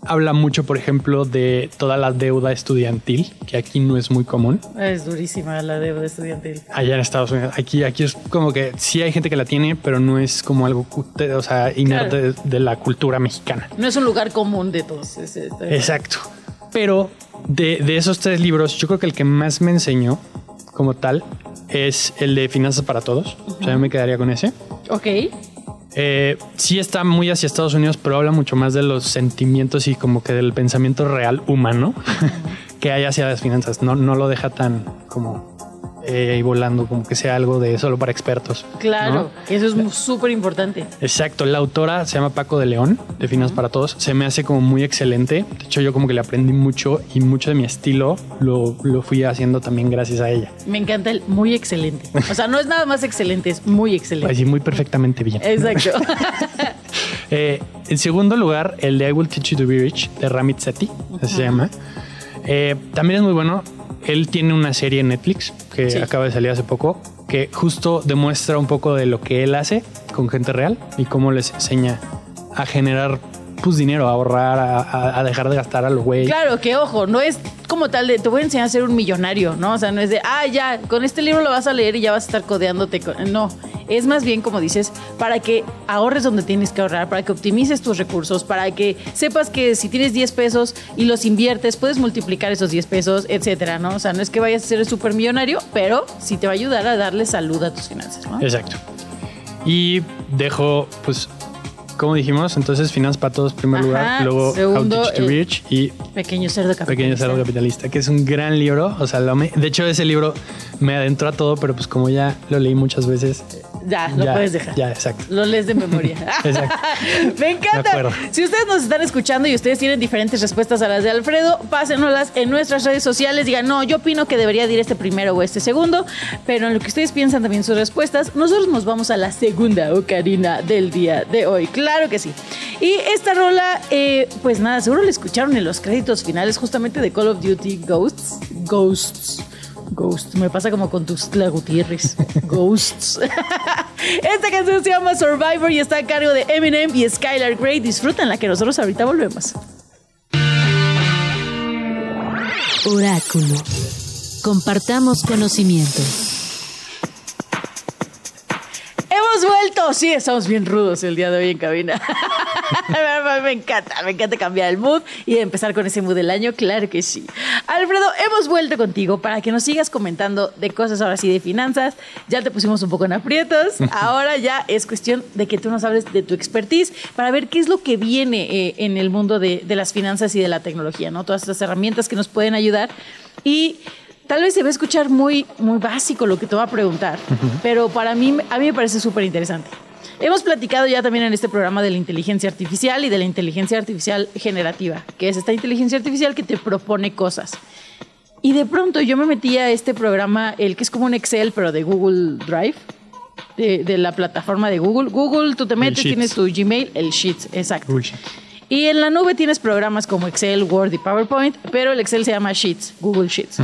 Habla mucho, por ejemplo, de toda la deuda estudiantil, que aquí no es muy común Es durísima la deuda estudiantil. allá en Estados Unidos. Aquí, aquí es como que sí hay gente que la tiene, pero no es como algo o sea, inerte de, de la cultura mexicana. No es un lugar común de todos. Exacto. Pero de, de esos tres libros, yo creo que el que más me enseñó como tal es el de Finanzas para Todos. O sea, yo me quedaría con ese. Ok. Eh, sí está muy hacia Estados Unidos, pero habla mucho más de los sentimientos y como que del pensamiento real humano que hay hacia las finanzas. No, no lo deja tan como eh, ahí volando, como que sea algo de solo para expertos. Claro. ¿no? Eso es súper importante. Exacto, la autora se llama Paco de León, de Finanzas para Todos. Se me hace como muy excelente. De hecho, yo como que le aprendí mucho y mucho de mi estilo lo, lo fui haciendo también gracias a ella. Me encanta el muy excelente. O sea, no es nada más excelente, es muy excelente. Así muy perfectamente bien. Exacto. Eh, en segundo lugar, el de I Will Teach You to Be Rich, de Ramit Sethi, así se llama. Eh, también es muy bueno. Él tiene una serie en Netflix que Sí. acaba de salir hace poco, que justo demuestra un poco de lo que él hace con gente real y cómo les enseña a generar pues dinero, a ahorrar, a, dejar de gastar a lo güey. Claro, que ojo, no es como tal de te voy a enseñar a ser un millonario, ¿no? O sea, no es de, ah, ya, con este libro lo vas a leer y ya vas a estar codeándote. Con... No, es más bien como dices, para que ahorres donde tienes que ahorrar, para que optimices tus recursos, para que sepas que si tienes 10 pesos y los inviertes, puedes multiplicar esos 10 pesos, etcétera, ¿no? O sea, no es que vayas a ser el supermillonario, pero sí te va a ayudar a darle salud a tus finanzas, ¿no? Exacto. Y dejo, pues, como dijimos, entonces Finanzas para Todos, primer Ajá, lugar, luego segundo, How to Rich y Pequeño cerdo capitalista. Pequeño Cerdo Capitalista, que es un gran libro. O sea, lo me- de hecho, ese libro me adentró a todo, pero pues como ya lo leí muchas veces. Ya, lo ya, puedes dejar. Ya, exacto. Lo lees de memoria. Exacto. Me encanta. Si ustedes nos están escuchando y ustedes tienen diferentes respuestas a las de Alfredo, pásenoslas en nuestras redes sociales. Digan, no, yo opino que debería de ir este primero o este segundo. Pero en lo que ustedes piensan también sus respuestas, nosotros nos vamos a la segunda ocarina del día de hoy. Claro que sí. Y esta rola, eh, pues nada, seguro la escucharon en los créditos finales justamente de Call of Duty Ghosts. Ghosts. Ghost, me pasa como con tus Gutiérrez. Ghosts. Esta canción se llama Survivor y está a cargo de Eminem y Skylar Grey. Disfrútenla que nosotros ahorita volvemos. Oráculo. Compartamos conocimiento. Hemos vuelto sí, estamos bien rudos el día de hoy en cabina. me encanta, me encanta cambiar el mood y empezar con ese mood del año, claro que sí. Alfredo, hemos vuelto contigo para que nos sigas comentando de cosas ahora sí de finanzas. Ya te pusimos un poco en aprietos, ahora ya es cuestión de que tú nos hables de tu expertise para ver qué es lo que viene eh, en el mundo de, de las finanzas y de la tecnología, ¿no? Todas estas herramientas que nos pueden ayudar y Tal vez se va a escuchar muy, muy básico lo que te va a preguntar, pero para mí, a mí me parece súper interesante. Hemos platicado ya también en este programa de la inteligencia artificial y de la inteligencia artificial generativa, que es esta inteligencia artificial que te propone cosas. Y de pronto yo me metí a este programa, el que es como un Excel, pero de Google Drive, de, la plataforma de Google. Google, tú te metes, tienes tu Gmail, el Sheets, exacto. Y en la nube tienes programas como Excel, Word y PowerPoint, pero el Excel se llama Sheets, Google Sheets.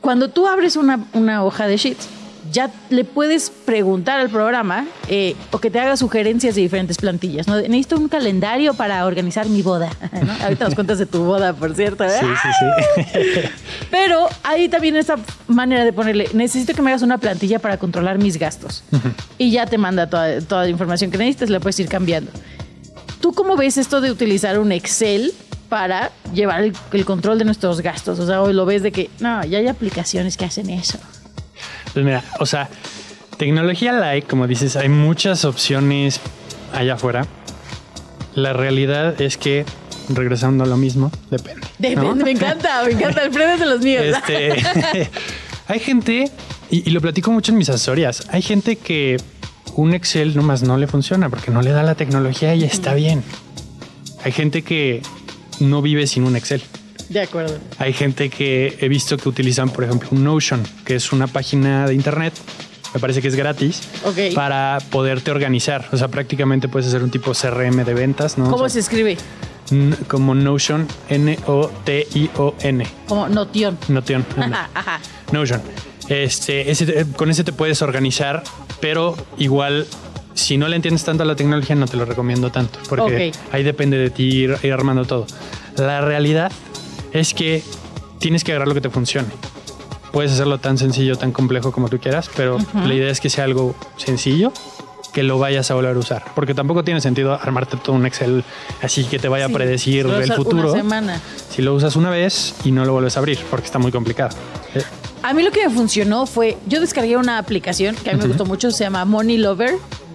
Cuando tú abres una, una hoja de Sheets, ya le puedes preguntar al programa eh, o que te haga sugerencias de diferentes plantillas. ¿no? Necesito un calendario para organizar mi boda. Ahorita nos cuentas de tu boda, por cierto. ¿eh? Sí, sí, sí. Pero hay también esta manera de ponerle, necesito que me hagas una plantilla para controlar mis gastos. Y ya te manda toda, toda la información que necesitas, la puedes ir cambiando. ¿Tú cómo ves esto de utilizar un Excel para llevar el, control de nuestros gastos? O sea, hoy lo ves de que, no, ya hay aplicaciones que hacen eso. Pues mira, o sea, tecnología like, como dices, hay muchas opciones allá afuera. La realidad es que, regresando a lo mismo, depende. Depende, me encanta, me encanta, el premio de los míos. Este, hay gente, y, y, lo platico mucho en mis asesorías, hay gente que un Excel nomás no le funciona porque no le da la tecnología y está bien. Hay gente que no vive sin un Excel. De acuerdo. Hay gente que he visto que utilizan, por ejemplo, Notion, que es una página de internet. Me parece que es gratis para poderte organizar. O sea, prácticamente puedes hacer un tipo CRM de ventas, ¿no? ¿Cómo se escribe? Como Notion, N-O-T-I-O-N. Como Notion. Notion. Ajá, Notion. Este, ese, con ese te puedes organizar, pero igual si no le entiendes tanto a la tecnología, no te lo recomiendo tanto, porque ahí depende de ti ir, armando todo. La realidad es que tienes que agarrar lo que te funcione. Puedes hacerlo tan sencillo, tan complejo como tú quieras, pero la idea es que sea algo sencillo que lo vayas a volver a usar. Porque tampoco tiene sentido armarte todo un Excel así que te vaya a predecir el futuro. Si lo usas una vez y no lo vuelves a abrir, porque está muy complicado. A mí lo que me funcionó fue, yo descargué una aplicación que a mí me gustó mucho, se llama Money Lover.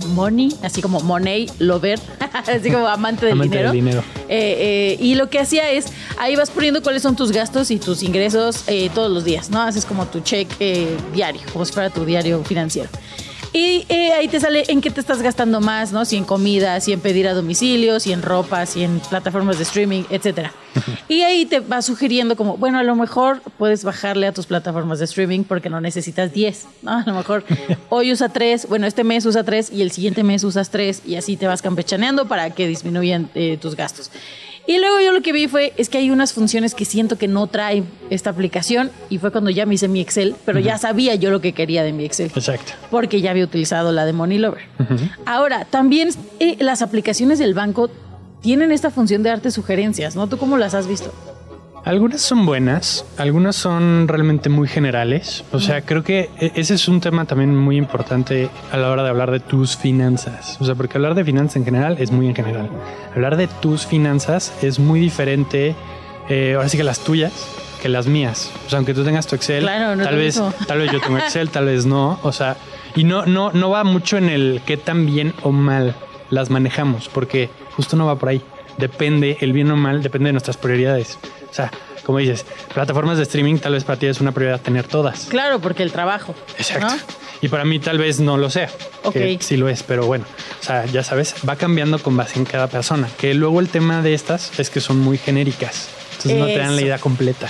Money, así como Money Lover, así como amante del dinero. dinero. Eh, eh, y lo que hacía es, ahí vas poniendo cuáles son tus gastos y tus ingresos eh, todos los días, ¿no? Haces como tu check diario, como si fuera tu diario financiero. Y eh, ahí te sale en qué te estás gastando más, ¿no? Si en comida, si en pedir a domicilio, si en ropa, si en plataformas de streaming, etcétera. Y ahí te va sugiriendo como, bueno, a lo mejor puedes bajarle a tus plataformas de streaming porque no necesitas 10, ¿no? A lo mejor hoy usa 3, bueno, este mes usa 3 y el siguiente mes usas 3 y así te vas campechaneando para que disminuyan eh, tus gastos. Y luego yo lo que vi fue, es que hay unas funciones que siento que no trae esta aplicación y fue cuando ya me hice mi Excel, pero ya sabía yo lo que quería de mi Excel. Exacto. Porque ya había utilizado la de Money Lover. Ahora, también eh, las aplicaciones del banco tienen esta función de darte sugerencias, ¿no? ¿Tú cómo las has visto? Algunas son buenas, algunas son realmente muy generales. O sea, creo que e-, ese es un tema también muy importante a la hora de hablar de tus finanzas. O sea, porque hablar de finanzas en general es muy en general. Hablar de tus finanzas es muy diferente, eh, ahora sí que las tuyas, que las mías. O sea, aunque tú tengas tu Excel, tal vez, tal vez yo tengo Excel, tal vez no. O sea, y no, no, no va mucho en el qué tan bien o mal las manejamos, porque justo no va por ahí. Depende, el bien o mal, depende de nuestras prioridades. O sea, como dices, plataformas de streaming tal vez para ti es una prioridad tener todas. Claro, porque el trabajo. Exacto. Y para mí tal vez no lo sea. Ok. sí lo es, pero bueno, o sea, ya sabes, va cambiando con base en cada persona. Que luego el tema de estas es que son muy genéricas. Entonces no te dan la idea completa.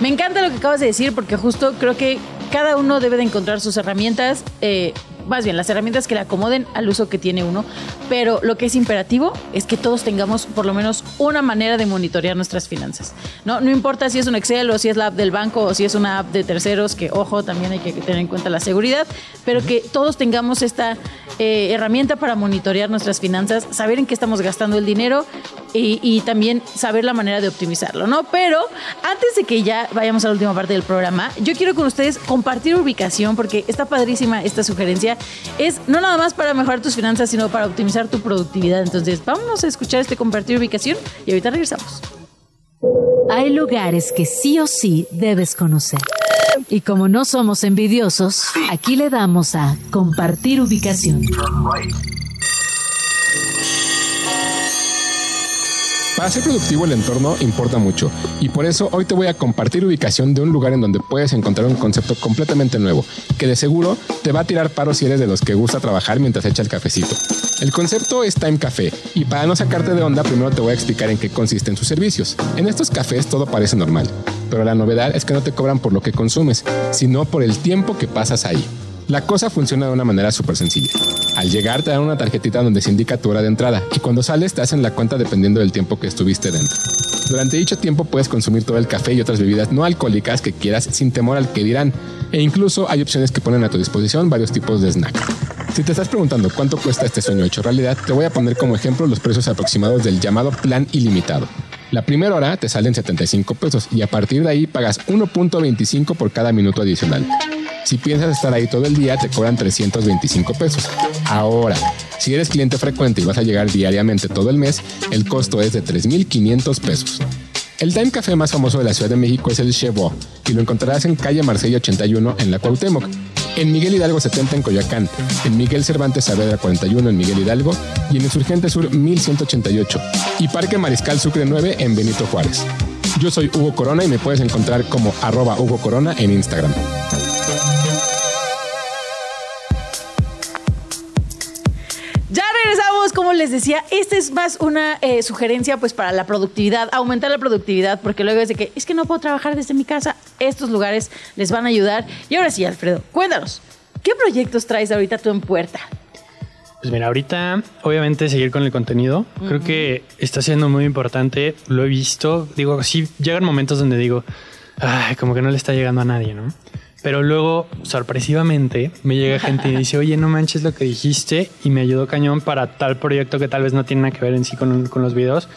Me encanta lo que acabas de decir porque justo creo que cada uno debe de encontrar sus herramientas. Eh, más bien las herramientas que le acomoden al uso que tiene uno, pero lo que es imperativo es que todos tengamos por lo menos una manera de monitorear nuestras finanzas. No, no importa si es un Excel o si es la app del banco o si es una app de terceros, que ojo, también hay que tener en cuenta la seguridad, pero que todos tengamos esta eh, herramienta para monitorear nuestras finanzas, saber en qué estamos gastando el dinero y, y, también saber la manera de optimizarlo, ¿no? Pero antes de que ya vayamos a la última parte del programa, yo quiero con ustedes compartir ubicación porque está padrísima esta sugerencia es no nada más para mejorar tus finanzas, sino para optimizar tu productividad. Entonces, vámonos a escuchar este compartir ubicación y ahorita regresamos. Hay lugares que sí o sí debes conocer. Y como no somos envidiosos, aquí le damos a compartir ubicación. Para ser productivo el entorno importa mucho y por eso hoy te voy a compartir ubicación de un lugar en donde puedes encontrar un concepto completamente nuevo que de seguro te va a tirar paro si eres de los que gusta trabajar mientras echa el cafecito. El concepto es Time Café y para no sacarte de onda primero te voy a explicar en qué consisten sus servicios. En estos cafés todo parece normal, pero la novedad es que no te cobran por lo que consumes, sino por el tiempo que pasas ahí. La cosa funciona de una manera súper sencilla. Al llegar te dan una tarjetita donde se indica tu hora de entrada y cuando sales te hacen la cuenta dependiendo del tiempo que estuviste dentro. Durante dicho tiempo puedes consumir todo el café y otras bebidas no alcohólicas que quieras sin temor al que dirán e incluso hay opciones que ponen a tu disposición varios tipos de snack. Si te estás preguntando cuánto cuesta este sueño hecho realidad, te voy a poner como ejemplo los precios aproximados del llamado plan ilimitado. La primera hora te salen 75 pesos y a partir de ahí pagas 1.25 por cada minuto adicional. Si piensas estar ahí todo el día, te cobran 325 pesos. Ahora, si eres cliente frecuente y vas a llegar diariamente todo el mes, el costo es de 3.500 pesos. El Time Café más famoso de la Ciudad de México es el Chevo y lo encontrarás en calle Marsella 81 en la Cuauhtémoc, en Miguel Hidalgo 70 en Coyoacán, en Miguel Cervantes Saavedra 41 en Miguel Hidalgo y en Insurgente Sur 1188 y Parque Mariscal Sucre 9 en Benito Juárez. Yo soy Hugo Corona y me puedes encontrar como arroba Hugo Corona en Instagram. Les decía, esta es más una eh, sugerencia pues para la productividad, aumentar la productividad, porque luego es de que es que no puedo trabajar desde mi casa, estos lugares les van a ayudar. Y ahora sí, Alfredo, cuéntanos, ¿qué proyectos traes ahorita tú en puerta? Pues mira, ahorita obviamente seguir con el contenido. Creo que está siendo muy importante. Lo he visto. Digo, sí, llegan momentos donde digo, ay, como que no le está llegando a nadie, ¿no? Pero luego, sorpresivamente, me llega gente y dice, oye, no manches lo que dijiste y me ayudó cañón para tal proyecto que tal vez no tiene nada que ver en sí con, con los videos.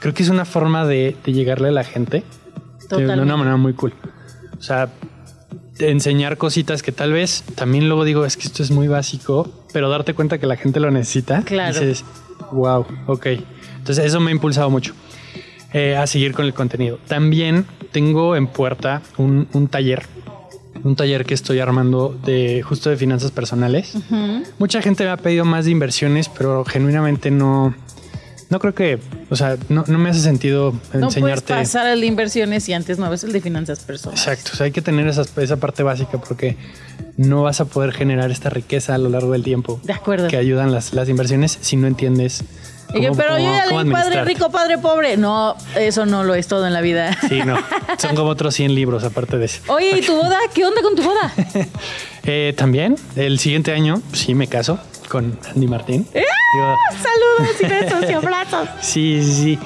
Creo que es una forma de, de llegarle a la gente de Totalmente. una manera muy cool. O sea, de enseñar cositas que tal vez también luego digo, es que esto es muy básico, pero darte cuenta que la gente lo necesita. Claro. Dices, wow, ok. Entonces eso me ha impulsado mucho eh, a seguir con el contenido. También tengo en puerta un, un taller, un taller que estoy armando de justo de finanzas personales. Mucha gente me ha pedido más de inversiones, pero genuinamente no, no creo que, o sea, no, no me hace sentido No puedes enseñarte. pasar al de inversiones y antes no ves el de finanzas personales. Exacto, o sea, hay que tener esa, esa parte básica porque no vas a poder generar esta riqueza a lo largo del tiempo. De acuerdo. Que ayudan las, las inversiones si no entiendes. Pero yo ya leí padre rico, padre pobre. No, eso no lo es todo en la vida. Sí, no. Son como otros 100 libros aparte de ese. Oye, ¿y tu boda? ¿Qué onda con tu boda? Eh, también, el siguiente año, sí me caso con Andy Martín. ¡Eh! Digo, Saludos y besos y abrazos. Sí, sí, sí.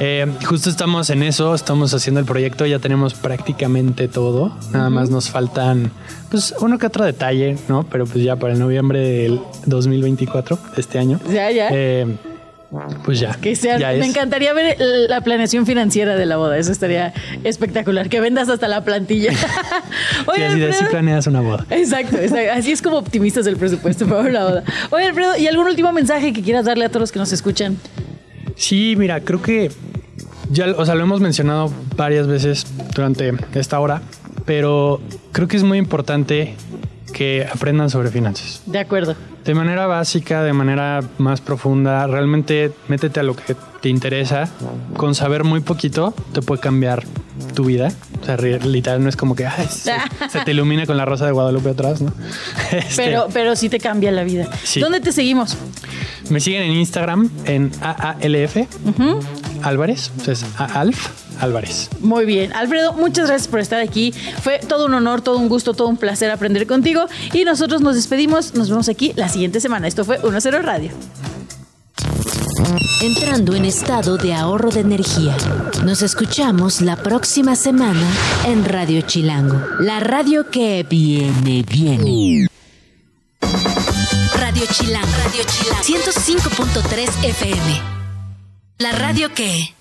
Eh, justo estamos en eso, estamos haciendo el proyecto, ya tenemos prácticamente todo. Nada más nos faltan, pues, uno que otro detalle, ¿no? Pero pues ya para el noviembre del 2024, de este año. Ya, ya. eh, pues ya. Que sea, ya me es. encantaría ver la planeación financiera de la boda. Eso estaría espectacular. Que vendas hasta la plantilla. Sí, Oye, así de así Alfredo. planeas una boda. Exacto, exacto. Así es como optimistas el presupuesto para la boda. Oye, Alfredo, ¿y algún último mensaje que quieras darle a todos los que nos escuchan? Sí, mira, creo que ya, o sea, lo hemos mencionado varias veces durante esta hora, pero creo que es muy importante que aprendan sobre finanzas. De acuerdo. De manera básica, de manera más profunda, realmente métete a lo que te interesa. Con saber muy poquito te puede cambiar tu vida. O sea, literal no es como que ay, se, se te ilumina con la rosa de Guadalupe atrás, ¿no? Este, Pero, pero sí te cambia la vida. Sí. ¿Dónde te seguimos? Me siguen en Instagram en AALF o sea, es AALF Álvarez. Muy bien. Alfredo, muchas gracias por estar aquí. Fue todo un honor, todo un gusto, todo un placer aprender contigo. Y nosotros nos despedimos. Nos vemos aquí la siguiente semana. Esto fue 1-0 Radio. Entrando en estado de ahorro de energía. Nos escuchamos la próxima semana en Radio Chilango. La radio que viene, viene. Radio Chilango. Radio Chilango. 105.3 FM. La radio que...